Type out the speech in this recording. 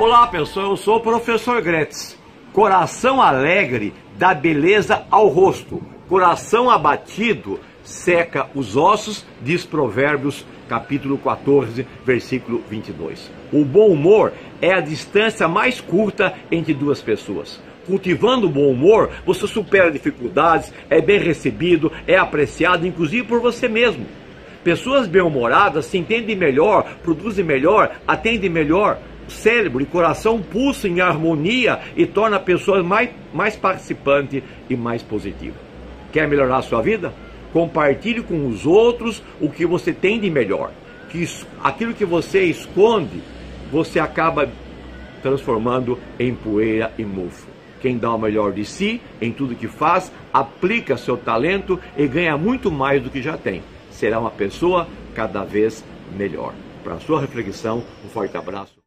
Olá pessoal, eu sou o professor Gretz. Coração alegre dá beleza ao rosto, coração abatido seca os ossos, diz Provérbios capítulo 14, versículo 22. O bom humor é a distância mais curta entre duas pessoas. Cultivando o bom humor, você supera dificuldades, é bem recebido, é apreciado, inclusive por você mesmo. Pessoas bem-humoradas se entendem melhor, produzem melhor, atendem melhor, cérebro e coração pulsam em harmonia e torna a pessoa mais, mais participante e mais positiva. Quer melhorar a sua vida? Compartilhe com os outros o que você tem de melhor. Que aquilo que você esconde, você acaba transformando em poeira e mofo. Quem dá o melhor de si em tudo que faz, aplica seu talento e ganha muito mais do que já tem. Será uma pessoa cada vez melhor. Para sua reflexão, um forte abraço.